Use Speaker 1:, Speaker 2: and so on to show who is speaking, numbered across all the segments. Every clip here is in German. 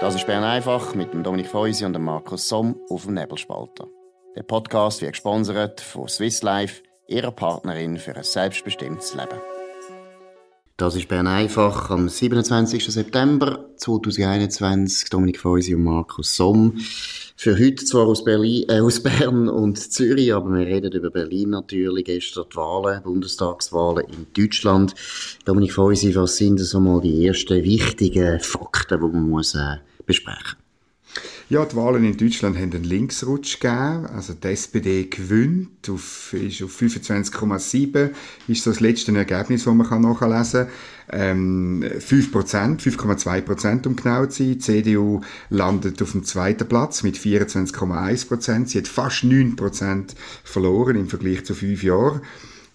Speaker 1: Das ist Bern einfach mit dem Dominik Feusi und dem Markus Somm auf dem Nebelspalter. Der Podcast wird gesponsert von Swiss Life, ihrer Partnerin für ein selbstbestimmtes Leben. Das ist Bern einfach am 27. September 2021. Dominik Feusi und Markus Somm. Für heute zwar aus, Berlin, äh, aus Bern und Zürich, aber wir reden über Berlin natürlich. Gestern die Wahlen, Bundestagswahlen in Deutschland. Dominik Feusi, was sind so mal die ersten wichtigen Fakten, die man muss äh, besprechen
Speaker 2: ja, die Wahlen in Deutschland haben einen Linksrutsch gegeben. Also die SPD gewinnt, auf, auf 25,7, ist so das letzte Ergebnis, das man nachlesen kann. Ähm, 5%, 5,2% um genau zu sein. Die CDU landet auf dem zweiten Platz mit 24,1%. Sie hat fast 9% verloren im Vergleich zu fünf Jahren.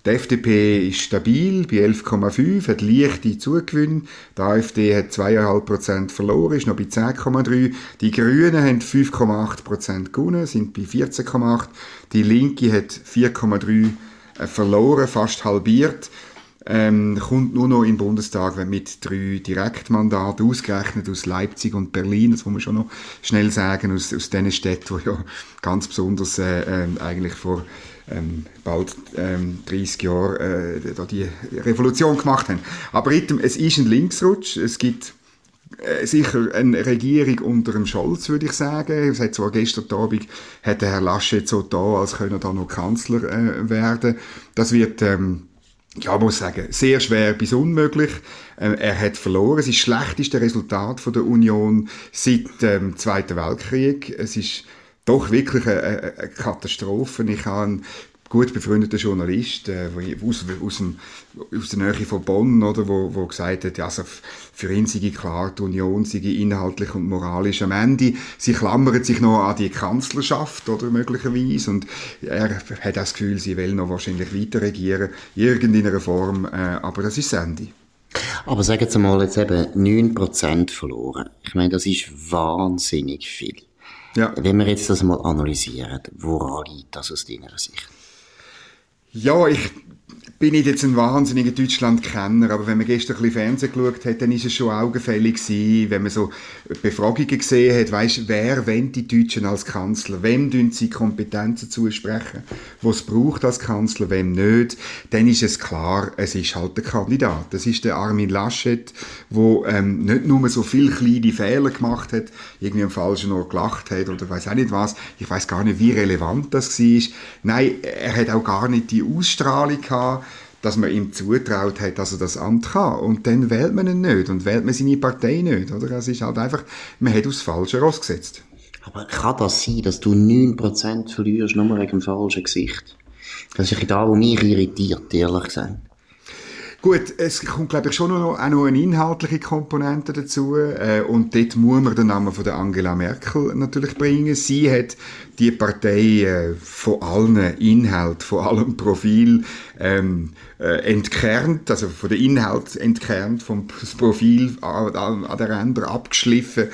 Speaker 2: Die FDP ist stabil bei 11,5, hat leichte Zugewinne. Die AfD hat 2,5% verloren, ist noch bei 10,3. Die Grünen haben 5,8% gewonnen, sind bei 14,8. Die Linke hat 4,3% äh, verloren, fast halbiert. Ähm, kommt nur noch im Bundestag mit drei Direktmandaten, ausgerechnet aus Leipzig und Berlin, das muss man schon noch schnell sagen, aus, aus diesen Städten, die ja ganz besonders äh, äh, eigentlich vor ähm, bald ähm, 30 Jahre äh, die Revolution gemacht haben. Aber es ist ein Linksrutsch. Es gibt äh, sicher eine Regierung unter dem Scholz, würde ich sagen. Es hat zwar gestern Abend hat der Herr Laschet so da, als könne er da noch Kanzler äh, werden. Das wird ähm, ja, muss sagen, sehr schwer bis unmöglich. Ähm, er hat verloren. Es ist das schlechteste Resultat der Union seit dem Zweiten Weltkrieg. Es ist doch wirklich eine, eine Katastrophe. Ich habe gut befreundeten Journalist äh, aus, aus, dem, aus der Nähe von Bonn, oder, wo, wo gesagt hat, also für ihn sei klar, die Union sei inhaltlich und moralisch am Ende. Sie klammert sich noch an die Kanzlerschaft, oder möglicherweise, und er hat das Gefühl, sie will noch wahrscheinlich weiter regieren, irgendeiner Form, äh, aber das ist das Ende.
Speaker 1: Aber sagen Sie mal jetzt eben 9% verloren. Ich meine, das ist wahnsinnig viel. Ja. Wenn wir jetzt das mal analysieren, woran liegt das aus deiner Sicht?
Speaker 2: Ja, ich bin ich jetzt ein wahnsinniger Deutschland-Kenner, aber wenn man gestern ein bisschen Fernsehen geschaut hat, dann ist es schon augenfällig gewesen, wenn man so Befragungen gesehen hat, weißt, wer wenn die Deutschen als Kanzler, wem tun sie Kompetenzen zusprechen, was braucht als Kanzler, wem nicht, dann ist es klar, es ist halt der Kandidat. Das ist der Armin Laschet, wo ähm, nicht nur so viele kleine Fehler gemacht hat, irgendwie am falschen Ort gelacht hat oder weiß auch nicht was. Ich weiß gar nicht, wie relevant das war. Nein, er hat auch gar nicht die Ausstrahlung gehabt, dass man ihm zutraut hat, dass er das Amt kann. Und dann wählt man ihn nicht und wählt man seine Partei nicht. Oder? Es ist halt einfach, man hat aufs Falsche rausgesetzt.
Speaker 1: Aber kann das sein, dass du 9% verlierst, nur wegen dem falschen Gesicht? Das ist da, wo mich irritiert, ehrlich gesagt.
Speaker 2: Gut, es kommt, glaube ich, schon noch, auch noch eine inhaltliche Komponente dazu. Äh, und dort muss man den Namen von Angela Merkel natürlich bringen. Sie hat die Partei äh, von allen Inhalt, von allem Profil ähm, äh, entkernt, also von der Inhalt entkernt, vom Profil an, an der Ränder abgeschliffen,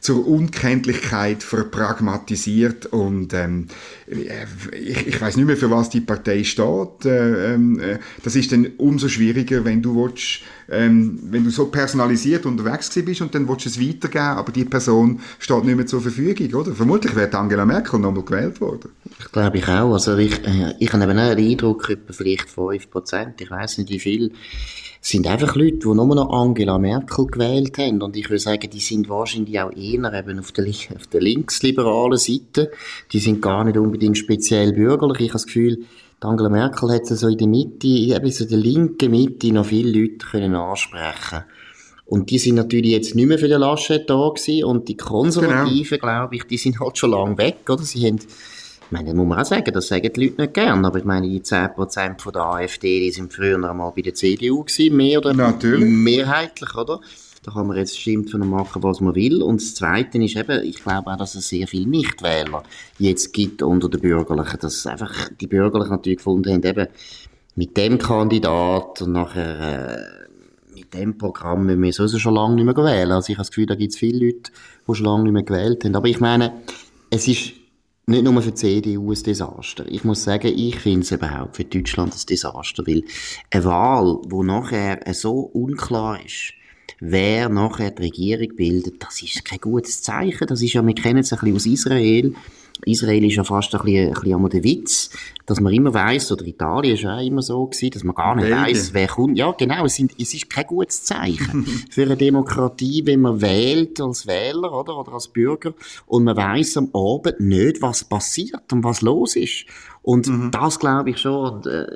Speaker 2: zur Unkenntlichkeit verpragmatisiert und ähm, ich, ich weiß nicht mehr, für was die Partei steht. Äh, ähm, äh, das ist dann umso schwieriger, wenn du willst, ähm, wenn du so personalisiert unterwegs bist und dann willst du es weitergeben, aber die Person steht nicht mehr zur Verfügung, oder? Vermutlich wird Angela Merkel nochmal gewählt worden.
Speaker 1: Ich glaube ich auch. Also ich, äh, ich habe eben auch den Eindruck, etwa vielleicht 5%, ich weiß nicht wie viel, sind einfach Leute, die nur noch Angela Merkel gewählt haben. Und ich würde sagen, die sind wahrscheinlich auch eher eben auf der, auf der linksliberalen Seite. Die sind gar nicht unbedingt speziell bürgerlich. Ich habe das Gefühl, Angela Merkel hat so in der Mitte, eben so in der linken Mitte noch viele Leute können ansprechen und die sind natürlich jetzt nicht mehr für den Laschet da gewesen. Und die Konservativen, genau. glaube ich, die sind halt schon lange weg, oder? Sie haben, ich meine, das muss man auch sagen, das sagen die Leute nicht gern, aber ich meine, die 10% von der AfD, die sind früher einmal bei der CDU gewesen, mehr oder natürlich. mehrheitlich, oder? Da kann man jetzt stimmt von machen, was man will. Und das Zweite ist eben, ich glaube auch, dass es sehr viele Nichtwähler jetzt gibt unter den Bürgerlichen, dass einfach die Bürgerlichen natürlich gefunden haben, eben mit dem Kandidat und nachher äh, mit dem Programm müssen wir sowieso schon lange nicht mehr wählen. Also ich habe das Gefühl, da gibt es viele Leute, die schon lange nicht mehr gewählt haben. Aber ich meine, es ist nicht nur für die CDU ein Desaster. Ich muss sagen, ich finde es überhaupt für Deutschland ein Desaster, weil eine Wahl, wo nachher so unklar ist, wer nachher die Regierung bildet, das ist kein gutes Zeichen. Das ist ja, wir kennen es ein bisschen aus Israel. Israel ist ja fast ein bisschen, ein bisschen der Witz, dass man immer weiss, oder Italien ist ja auch immer so gewesen, dass man gar nicht weiss, wer kommt. Ja, genau, es, sind, es ist kein gutes Zeichen für eine Demokratie, wenn man wählt als Wähler, oder, oder als Bürger, und man weiss am Abend nicht, was passiert und was los ist. Und mhm. das glaube ich schon, äh,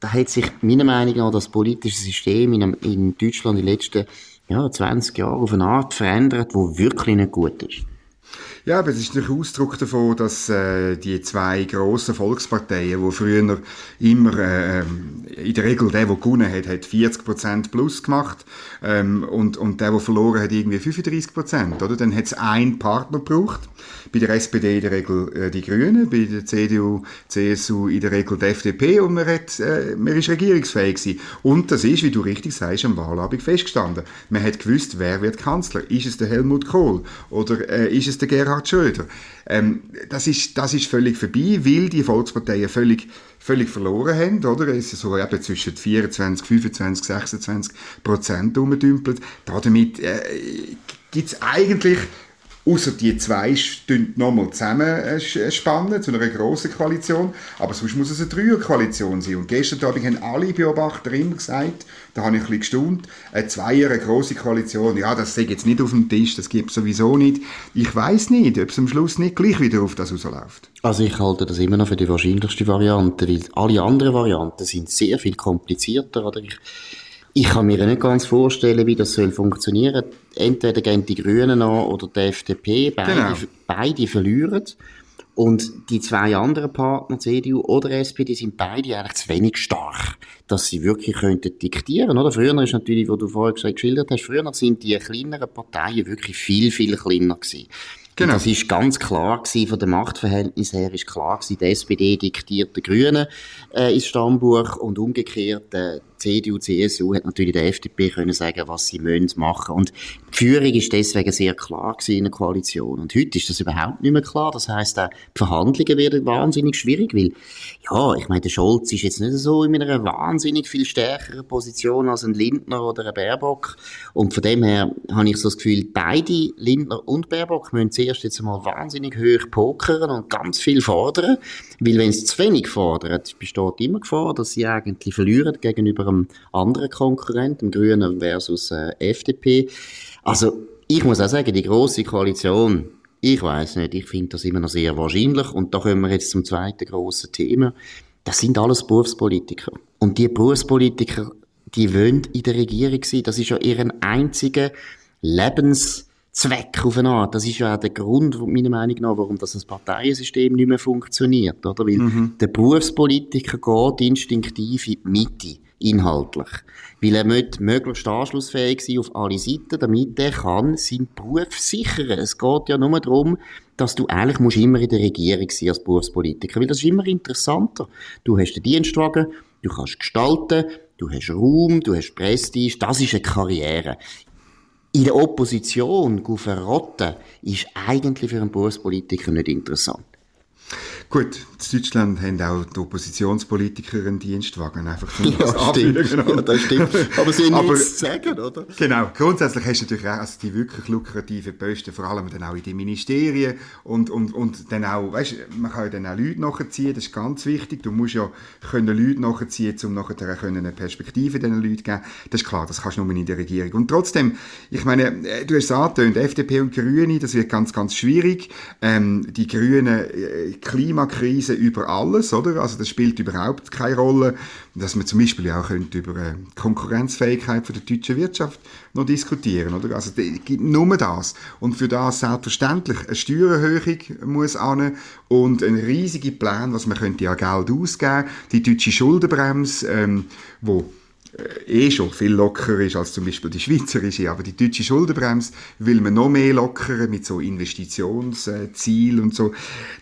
Speaker 1: da hat sich meiner Meinung nach das politische System in, in Deutschland in den letzten ja, 20 Jahren auf eine Art verändert, wo wirklich nicht gut ist.
Speaker 2: Ja, aber es ist ein Ausdruck davon, dass äh, die zwei grossen Volksparteien, die früher immer, äh, in der Regel der, der gewonnen hat, hat 40% plus gemacht ähm, und, und der, der verloren hat, irgendwie 35%, oder? Dann hat es einen Partner gebraucht. Bei der SPD in der Regel äh, die Grünen, bei der CDU, CSU in der Regel die FDP und man, hat, äh, man ist regierungsfähig gewesen. Und das ist, wie du richtig sagst, am Wahlabend festgestanden. Man hat gewusst, wer wird Kanzler. Ist es der Helmut Kohl oder äh, ist es der Gerhard Gerhard Schröder. Ähm, das, ist, das ist völlig vorbei, weil die Volksparteien völlig, völlig verloren haben, oder? Es ist so eben zwischen 24, 25, 26 Prozent umgedümpelt. Damit äh, gibt es eigentlich Außer die zwei stünden nochmal zusammenspannen äh, zu einer grossen Koalition. Aber sonst muss es eine Dreier-Koalition sein. Und gestern Abend haben alle Beobachter immer gesagt, da habe ich ein bisschen gestaunt, eine Zweier, eine grosse Koalition, ja, das sehe jetzt nicht auf dem Tisch, das gibt es sowieso nicht. Ich weiß nicht, ob es am Schluss nicht gleich wieder auf das rausläuft.
Speaker 1: Also ich halte das immer noch für die wahrscheinlichste Variante, weil alle anderen Varianten sind sehr viel komplizierter. Oder ich ich kann mir nicht ganz vorstellen, wie das soll funktionieren. Entweder gehen die Grünen an oder die FDP, beide, genau. beide verlieren. Und die zwei anderen Partner, CDU oder SPD, sind beide eigentlich zu wenig stark, dass sie wirklich könnten diktieren, oder? Früher ist natürlich, wo du vorher geschildert hast, früher sind die kleineren Parteien wirklich viel, viel kleiner gewesen. Genau. Das ist ganz klar gewesen, von dem Machtverhältnis her ist klar gewesen, die SPD diktiert die Grünen äh, ins Stammbuch und umgekehrt äh, CDU, CSU hat natürlich der FDP können sagen, was sie müssen machen. Und die Führung ist deswegen sehr klar gewesen in der Koalition. Und heute ist das überhaupt nicht mehr klar. Das heißt, auch die Verhandlungen werden wahnsinnig schwierig, weil, ja, ich meine, der Scholz ist jetzt nicht so in einer wahnsinnig viel stärkeren Position als ein Lindner oder ein Baerbock. Und von dem her habe ich so das Gefühl, beide, Lindner und Baerbock, müssen zuerst jetzt einmal wahnsinnig hoch pokern und ganz viel fordern. Weil wenn sie zu wenig fordern, besteht immer Gefahr, dass sie eigentlich verlieren gegenüber einem anderen Konkurrenten, dem Grünen versus äh, FDP. Also ich muss auch sagen, die große Koalition, ich weiß nicht, ich finde das immer noch sehr wahrscheinlich. Und da kommen wir jetzt zum zweiten grossen Thema. Das sind alles Berufspolitiker. Und die Berufspolitiker, die wollen in der Regierung sein. Das ist ja ihren einziger Lebenszweck auf eine Art. Das ist ja auch der Grund, meiner Meinung nach, warum das Parteiensystem nicht mehr funktioniert, oder? Weil mhm. der Berufspolitiker geht instinktiv in die Mitte inhaltlich. Weil er möchte möglichst anschlussfähig sein auf alle Seiten, damit er kann seinen Beruf sichern. Es geht ja nur darum, dass du eigentlich musst immer in der Regierung sein als Berufspolitiker, weil das ist immer interessanter. Du hast den Dienstwagen, du kannst gestalten, du hast Raum, du hast Prestige, das ist eine Karriere. In der Opposition verrotten ist eigentlich für einen Berufspolitiker nicht interessant.
Speaker 2: Gut, in Deutschland haben auch die Oppositionspolitiker einen Dienstwagen, einfach
Speaker 1: zum ja, stimmt. ja, das stimmt. Aber sie haben nichts zu sagen, oder?
Speaker 2: Genau. Grundsätzlich hast du natürlich auch also die wirklich lukrativen Posten, vor allem dann auch in den Ministerien und, und, und dann auch, weißt man kann ja dann auch Leute nachziehen, das ist ganz wichtig. Du musst ja können Leute nachziehen, um nachher eine Perspektive diesen Leuten zu geben. Das ist klar, das kannst du nur in der Regierung. Und trotzdem, ich meine, äh, du hast es angetönt, FDP und Grüne, das wird ganz, ganz schwierig. Ähm, die Grünen, äh, Klimakrise über alles, oder? Also das spielt überhaupt keine Rolle. Dass man zum Beispiel auch könnte über die äh, Konkurrenzfähigkeit der deutschen Wirtschaft noch diskutieren, oder? Also gibt nur das. Und für das selbstverständlich eine Steuererhöhung muss an und ein riesiger Plan, was man könnte ja Geld ausgeben. Die deutsche Schuldenbremse, ähm, wo eh schon viel lockerer ist als zum Beispiel die schweizerische, aber die deutsche Schuldenbremse will man noch mehr lockern mit so Investitionszielen und so.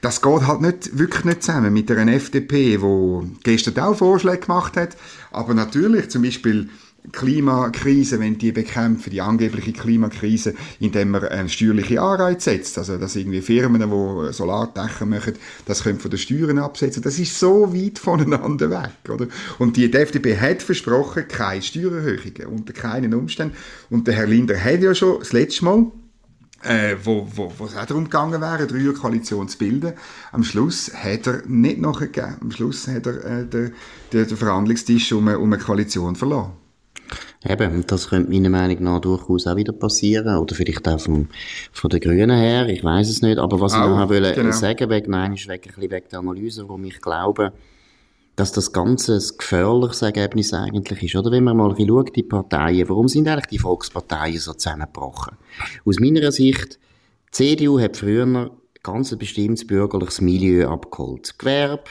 Speaker 2: Das geht halt nicht, wirklich nicht zusammen mit einer FDP, wo gestern auch Vorschläge gemacht hat, aber natürlich zum Beispiel Klimakrise, wenn die bekämpfen, die angebliche Klimakrise, indem man eine steuerliche Anreiz setzt. Also, dass irgendwie Firmen, die Solardächer machen, das können von den Steuern absetzen. Das ist so weit voneinander weg, oder? Und die, die FDP hat versprochen, keine Steuererhöhungen unter keinen Umständen. Und der Herr Linder hat ja schon das letzte Mal äh, wo, wo, wo es auch darum gegangen wäre, eine Dreierkoalition zu bilden. Am Schluss hat er nicht nachgegeben. Am Schluss hat er äh, den, den, Verhandlungstisch um um eine Koalition verloren.
Speaker 1: Eben, das könnte meiner Meinung nach durchaus auch wieder passieren. Oder vielleicht auch vom, von den Grünen her. Ich weiß es nicht. Aber was auch, ich noch wollte genau. sagen, wegen, nein, ist wegen, wegen der Analyse, warum ich glaube, dass das Ganze ein gefährliches Ergebnis eigentlich ist. Oder wenn man mal schaut, die Parteien, warum sind eigentlich die Volksparteien so zusammengebrochen? Aus meiner Sicht, die CDU hat früher ein ganz bestimmtes bürgerliches Milieu abgeholt. Gewerbe,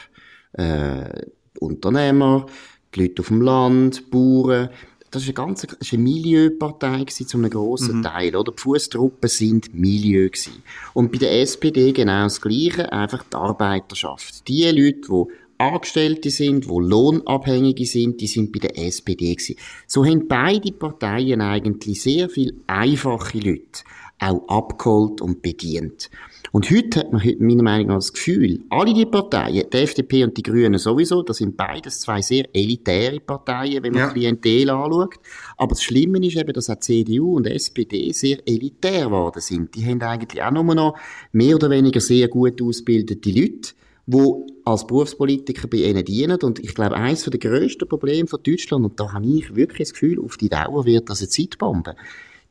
Speaker 1: äh, Unternehmer, die Leute auf dem Land, Bauern. Das war eine ganz, das war eine Milieupartei zu einem grossen mhm. Teil, oder? Die Fußtruppen sind Milieu gewesen. Und bei der SPD genau das Gleiche, einfach die Arbeiterschaft. Die Leute, die Angestellte sind, wo Lohnabhängige sind, die sind bei der SPD gewesen. So haben beide Parteien eigentlich sehr viel einfache Leute auch abgeholt und bedient. Und heute hat man heute meiner Meinung nach das Gefühl, alle die Parteien, die FDP und die Grünen sowieso, das sind beides zwei sehr elitäre Parteien, wenn man ja. Klientel anschaut. Aber das Schlimme ist eben, dass auch CDU und SPD sehr elitär geworden sind. Die haben eigentlich auch nur noch mehr oder weniger sehr gut ausgebildete Leute, wo als Berufspolitiker bei ihnen dienen. Und ich glaube, eines der grössten Probleme von Deutschland, und da habe ich wirklich das Gefühl, auf die Dauer wird das eine Zeitbombe.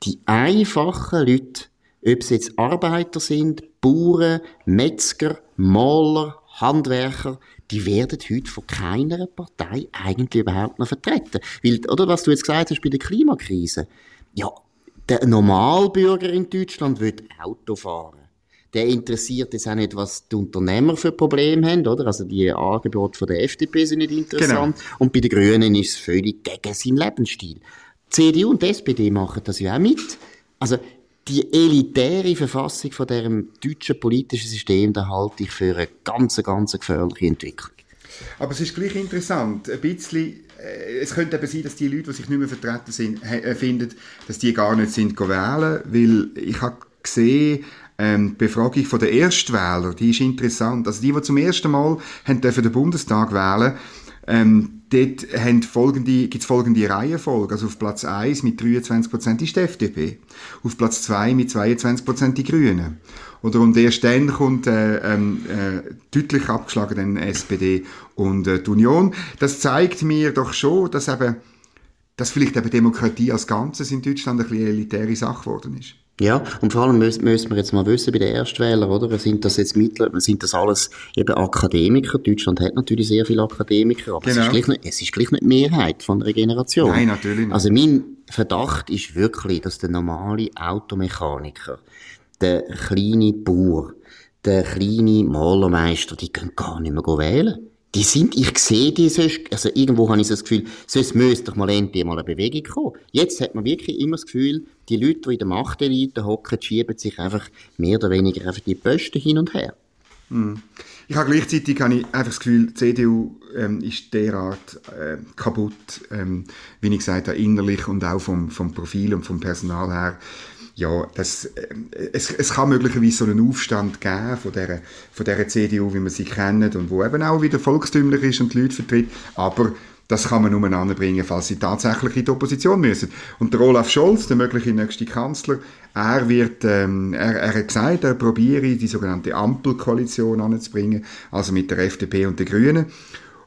Speaker 1: Die einfachen Leute, ob sie jetzt Arbeiter sind, Bauern, Metzger, Maler, Handwerker, die werden heute von keiner Partei eigentlich überhaupt noch vertreten. Weil, oder was du jetzt gesagt hast bei der Klimakrise. Ja, der Normalbürger in Deutschland wird Auto fahren der interessiert jetzt auch nicht, was die Unternehmer für Probleme haben, oder? Also die Angebote von der FDP sind nicht interessant. Genau. Und bei den Grünen ist es völlig gegen seinen Lebensstil. Die CDU und die SPD machen das ja auch mit. Also die elitäre Verfassung von diesem deutschen politischen System, da halte ich für eine ganz, ganz gefährliche Entwicklung.
Speaker 2: Aber es ist gleich interessant, ein bisschen äh, es könnte eben sein, dass die Leute, die sich nicht mehr vertreten sind, äh, finden, dass die gar nicht sind wählen, weil ich habe gesehen, ähm, die Befragung von der Erstwähler, die ist interessant. Also die, die zum ersten Mal haben den Bundestag wählen, ähm, dort folgende, gibt's folgende Reihenfolge. Also auf Platz 1 mit 23% ist die FDP. Auf Platz 2 mit 22% die Grünen. Oder und erst dann kommt äh, ähm, äh, deutlich abgeschlagen dann SPD und äh, die Union. Das zeigt mir doch schon, dass eben dass vielleicht eben Demokratie als Ganzes in Deutschland eine elitäre Sache geworden ist.
Speaker 1: Ja, und vor allem müssen, müssen wir jetzt mal wissen, bei den Erstwählern, oder? Sind das jetzt Mittel, sind das alles eben Akademiker? Deutschland hat natürlich sehr viele Akademiker, aber genau. es, ist gleich nicht, es ist gleich nicht die Mehrheit von der Generation.
Speaker 2: Nein, natürlich nicht.
Speaker 1: Also mein Verdacht ist wirklich, dass der normale Automechaniker, der kleine Bauer, der kleine Malermeister, die können gar nicht mehr wählen die sind, ich sehe die sonst, also irgendwo habe ich so das Gefühl, sonst müsste doch mal endlich mal eine Bewegung kommen. Jetzt hat man wirklich immer das Gefühl, die Leute, die in der Machtelite hocken, schieben sich einfach mehr oder weniger einfach die Posten hin und her.
Speaker 2: Hm. Ich habe gleichzeitig habe ich einfach das Gefühl, die CDU ähm, ist derart äh, kaputt, ähm, wie ich gesagt habe, innerlich und auch vom, vom Profil und vom Personal her ja, das, äh, es, es kann möglicherweise so einen Aufstand geben von der, von der CDU, wie man sie kennt und wo eben auch wieder volkstümlich ist und die Leute vertritt, aber das kann man nur anbringen, falls sie tatsächlich in die Opposition müssen. Und der Olaf Scholz, der mögliche nächste Kanzler, er wird, ähm, er, er hat gesagt, er probiere die sogenannte Ampelkoalition anzubringen, also mit der FDP und den Grünen.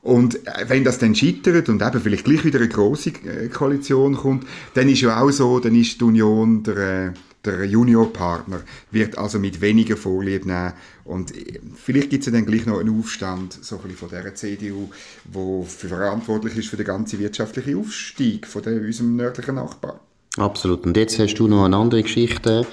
Speaker 2: Und äh, wenn das dann scheitert und eben vielleicht gleich wieder eine große äh, Koalition kommt, dann ist ja auch so, dann ist die Union der, äh, der Juniorpartner, wird also mit weniger Vorlieb nehmen. Und vielleicht gibt es ja dann gleich noch einen Aufstand so ein von der CDU, wo verantwortlich ist für den ganzen wirtschaftlichen Aufstieg von der, unserem nördlichen Nachbarn.
Speaker 1: Absolut. Und jetzt hast du noch eine andere Geschichte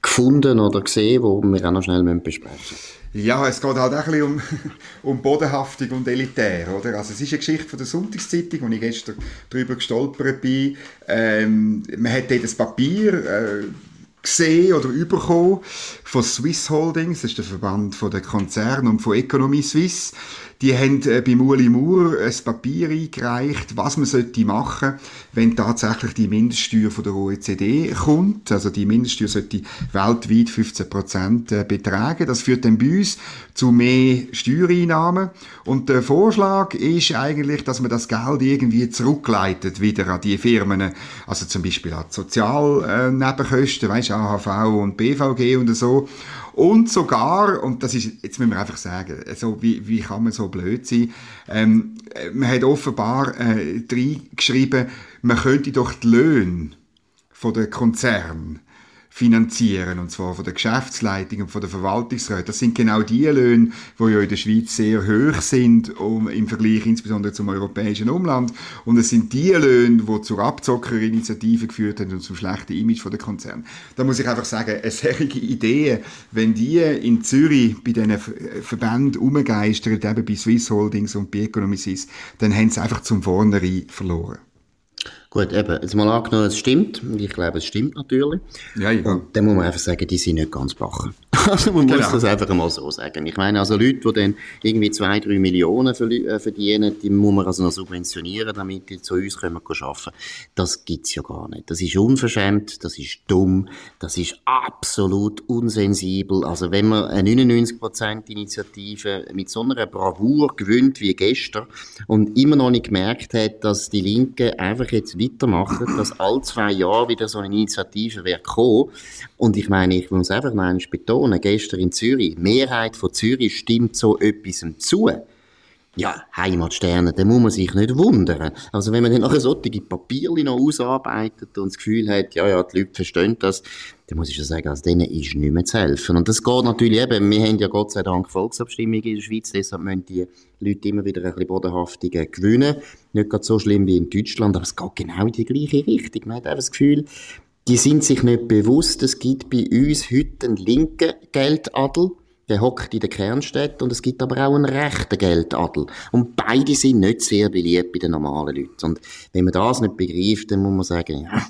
Speaker 1: gefunden oder gesehen, die wir auch noch schnell besprechen müssen.
Speaker 2: Ja, es geht halt auch ein bisschen um, um Bodenhaftung und Elitär, oder? Also es ist eine Geschichte von der Sonntagszeitung, wo ich gestern darüber gestolpert bin. Ähm, man hat dort das Papier äh, gesehen oder bekommen von Swiss Holdings, das ist der Verband von der Konzern und von Economy Suisse. Die haben äh, bei Uli Moore ein Papier eingereicht, was man sollte machen, wenn tatsächlich die Mindeststeuer von der OECD kommt. Also die Mindeststeuer sollte weltweit 15 Prozent äh, betragen. Das führt dann bei uns zu mehr Steuereinnahmen. Und der Vorschlag ist eigentlich, dass man das Geld irgendwie zurückleitet wieder an die Firmen. Also zum Beispiel an Sozialnebenkosten, äh, weißt, AHV und BVG und so. Und sogar, und das ist, jetzt müssen wir einfach sagen, also wie, wie kann man so blöd sein, ähm, man hat offenbar äh, reingeschrieben, man könnte doch die Löhne von den Konzernen finanzieren, und zwar von der Geschäftsleitung und von der Verwaltungsräte. Das sind genau die Löhne, die ja in der Schweiz sehr hoch sind, um, im Vergleich insbesondere zum europäischen Umland. Und es sind die Löhne, die zur Abzockerinitiative geführt haben und zum schlechten Image der Konzern. Da muss ich einfach sagen, eine solche Idee, wenn die in Zürich bei diesen Verbänden umgeistern, eben bei Swiss Holdings und bei Economy dann haben sie einfach zum Vornherein verloren.
Speaker 1: Gut, eben, jetzt mal angenommen, es stimmt. Ich glaube, es stimmt natürlich. Ja, ja. Und dann muss man einfach sagen, die sind nicht ganz bachen. Also man genau. muss das einfach mal so sagen. Ich meine, also Leute, die dann irgendwie zwei, drei Millionen äh, verdienen, die muss man also noch subventionieren, damit die zu uns kommen arbeiten. Das gibt's ja gar nicht. Das ist unverschämt, das ist dumm, das ist absolut unsensibel. Also wenn man eine 99% Initiative mit so einer Bravour gewinnt wie gestern und immer noch nicht gemerkt hat, dass die Linke einfach jetzt weitermachen, dass all zwei Jahre wieder so eine Initiative wäre gekommen. Und ich meine, ich muss einfach noch betonen, gestern in Zürich, die Mehrheit von Zürich stimmt so etwas zu. Ja, Heimatsterne, da muss man sich nicht wundern. Also wenn man dann nachher solche Papiere noch ausarbeitet und das Gefühl hat, ja, ja, die Leute verstehen das, dann muss ich schon sagen, also denen ist nicht mehr zu helfen. Und das geht natürlich eben, wir haben ja Gott sei Dank Volksabstimmungen in der Schweiz, deshalb müssen die Leute immer wieder ein bisschen bodenhaftiger gewinnen. Nicht gerade so schlimm wie in Deutschland, aber es geht genau in die gleiche Richtung. Man hat einfach das Gefühl, die sind sich nicht bewusst, es gibt bei uns heute einen linken Geldadel, der hockt in der Kernstadt und es gibt aber auch einen rechten Geldadel. Und beide sind nicht sehr beliebt bei den normalen Leuten. Und wenn man das nicht begreift, dann muss man sagen, ja,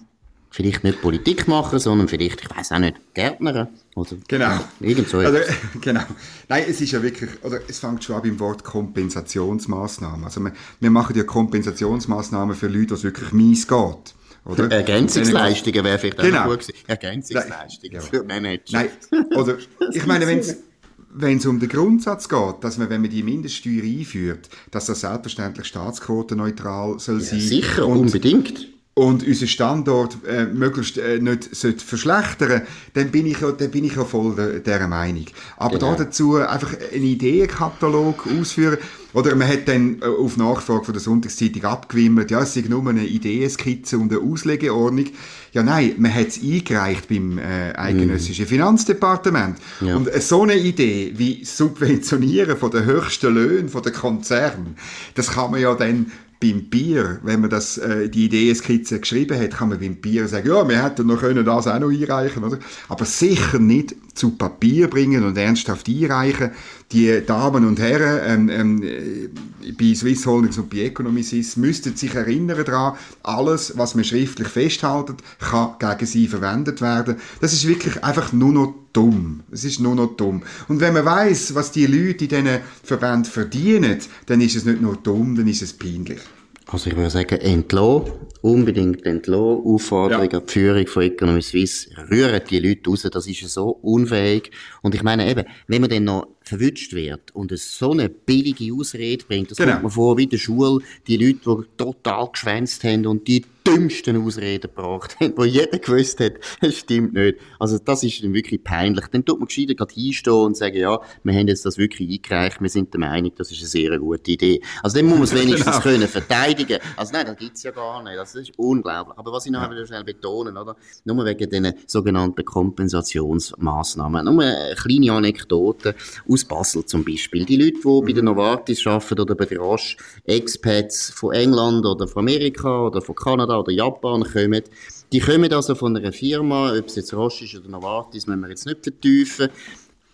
Speaker 1: vielleicht nicht Politik machen, sondern vielleicht, ich weiß auch nicht, Gärtner.
Speaker 2: Oder genau. Irgend so also, genau. Nein, es ist ja wirklich, oder es fängt schon an beim Wort Kompensationsmaßnahmen. Also wir, wir machen ja Kompensationsmaßnahmen für Leute, was wirklich mies geht.
Speaker 1: Oder? Ergänzungsleistungen wäre vielleicht genau. auch gut gewesen. Ergänzungsleistungen Nein. für Manager.
Speaker 2: Nein, oder ich meine, wenn es wenn es um den Grundsatz geht, dass man, wenn man die Mindeststeuer einführt, dass das selbstverständlich staatsquotenneutral soll ja, sein.
Speaker 1: Sicher, und, unbedingt
Speaker 2: und unseren Standort äh, möglichst äh, nicht sollte verschlechtern, dann bin ich ja, dann bin ich ja voll der, dieser Meinung. Aber genau. da dazu einfach einen Ideenkatalog ausführen, oder man hat dann äh, auf Nachfrage von der Sonntagszeitung abgewimmert, ja, es sei nur eine Ideenskizze und eine Auslegeordnung. Ja, nein, man hat es eingereicht beim äh, eidgenössischen mm. Finanzdepartement. Ja. Und so eine Idee wie Subventionieren von den höchsten Löhnen von den Konzernen, das kann man ja dann beim Bier, wenn man das, äh, die Ideenskizze geschrieben hat, kann man beim Bier sagen, ja, wir hätten noch können das auch noch einreichen, oder? Aber sicher nicht zu Papier bringen und ernsthaft einreichen. Die Damen und Herren ähm, ähm, äh, bei Swiss Holdings und bei Economy müssten sich erinnern daran, alles, was man schriftlich festhaltet, kann gegen sie verwendet werden. Das ist wirklich einfach nur noch dumm. Es ist nur noch dumm. Und wenn man weiß, was die Leute in diesen Verbänden verdienen, dann ist es nicht nur dumm, dann ist es peinlich.
Speaker 1: Also ich würde sagen, entlassen, unbedingt entlassen, Aufforderung ja. an die Führung von Economy Suisse, rühren die Leute raus, das ist so unfähig. Und ich meine eben, wenn man dann noch verwünscht wird und es so eine billige Ausrede bringt, das genau. kommt mir vor wie in der Schule, die Leute, die total geschwänzt haben und die dümmsten Ausreden gebracht haben, wo jeder gewusst hat, es stimmt nicht. Also das ist dann wirklich peinlich. Dann tut man gescheiter gerade hinstehen und sagen, ja, wir haben jetzt das wirklich eingereicht, wir sind der Meinung, das ist eine sehr gute Idee. Also dann muss man es wenigstens genau. können verteidigen. Also nein, das gibt's ja gar nicht. Also, das ist unglaublich. Aber was ich noch ja. schnell betonen, oder? Nur wegen diesen sogenannten Kompensationsmaßnahmen. Nur eine kleine Anekdote aus Basel zum Beispiel. Die Leute, die mhm. bei der Novartis arbeiten oder bei der Roche, Expats von England oder von Amerika oder von Kanada oder Japan kommen, die kommen also von einer Firma, ob es jetzt Roche ist oder Novartis, müssen wir jetzt nicht vertiefen,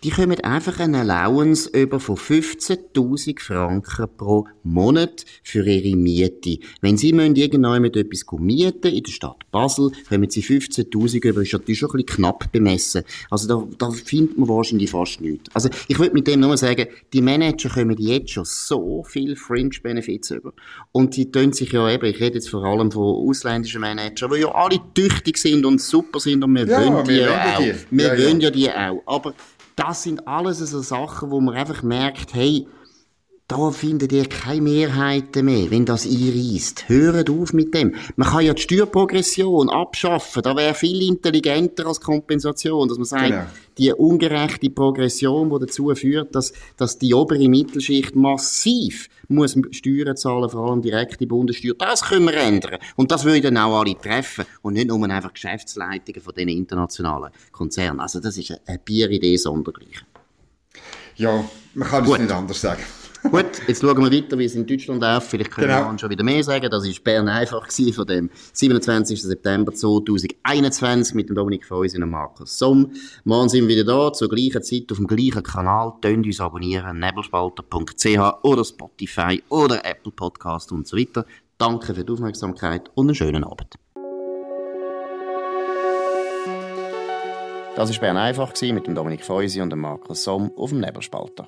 Speaker 1: die kommen einfach eine Allowance über von 15.000 Franken pro Monat für ihre Miete. Wenn sie müssen irgendwann mit etwas mieten in der Stadt Basel, kommen sie 15.000 über, ist natürlich schon ein bisschen knapp bemessen. Also da, da findet man wahrscheinlich fast nichts. Also ich würde mit dem nur sagen, die Manager kommen jetzt schon so viel Fringe-Benefits über. Und die tun sich ja eben, ich rede jetzt vor allem von ausländischen Managern, die ja alle tüchtig sind und super sind und wir ja, wollen die wir auch. Die. Wir ja, wollen ja. ja die auch. Aber das sind alles so Sachen, wo man einfach merkt, hey, da findet ihr keine Mehrheiten mehr, wenn das einreißt. Hört auf mit dem. Man kann ja die Steuerprogression abschaffen. Da wäre viel intelligenter als Kompensation, dass man sagt, genau. die ungerechte Progression, die dazu führt, dass, dass die obere Mittelschicht massiv muss Steuern zahlen, vor allem direkte Bundessteuer. Das können wir ändern. Und das würde dann auch alle treffen. Und nicht nur einfach Geschäftsleitungen von den internationalen Konzernen. Also das ist eine Bieridee sondergleichen.
Speaker 2: Ja, man kann es nicht anders sagen.
Speaker 1: Gut, jetzt schauen wir weiter, wie es in Deutschland läuft. Vielleicht können genau. wir schon wieder mehr sagen. Das war Bern einfach von dem 27. September 2021 mit dem Dominik Feusi und Markus Somm. Morgen sind wir wieder da, zur gleichen Zeit auf dem gleichen Kanal. Tönt uns abonnieren, nebelspalter.ch oder Spotify oder Apple Podcast und so weiter. Danke für die Aufmerksamkeit und einen schönen Abend. Das war Bern einfach mit dem Dominik Feusi und dem Markus Somm auf dem Nebelspalter.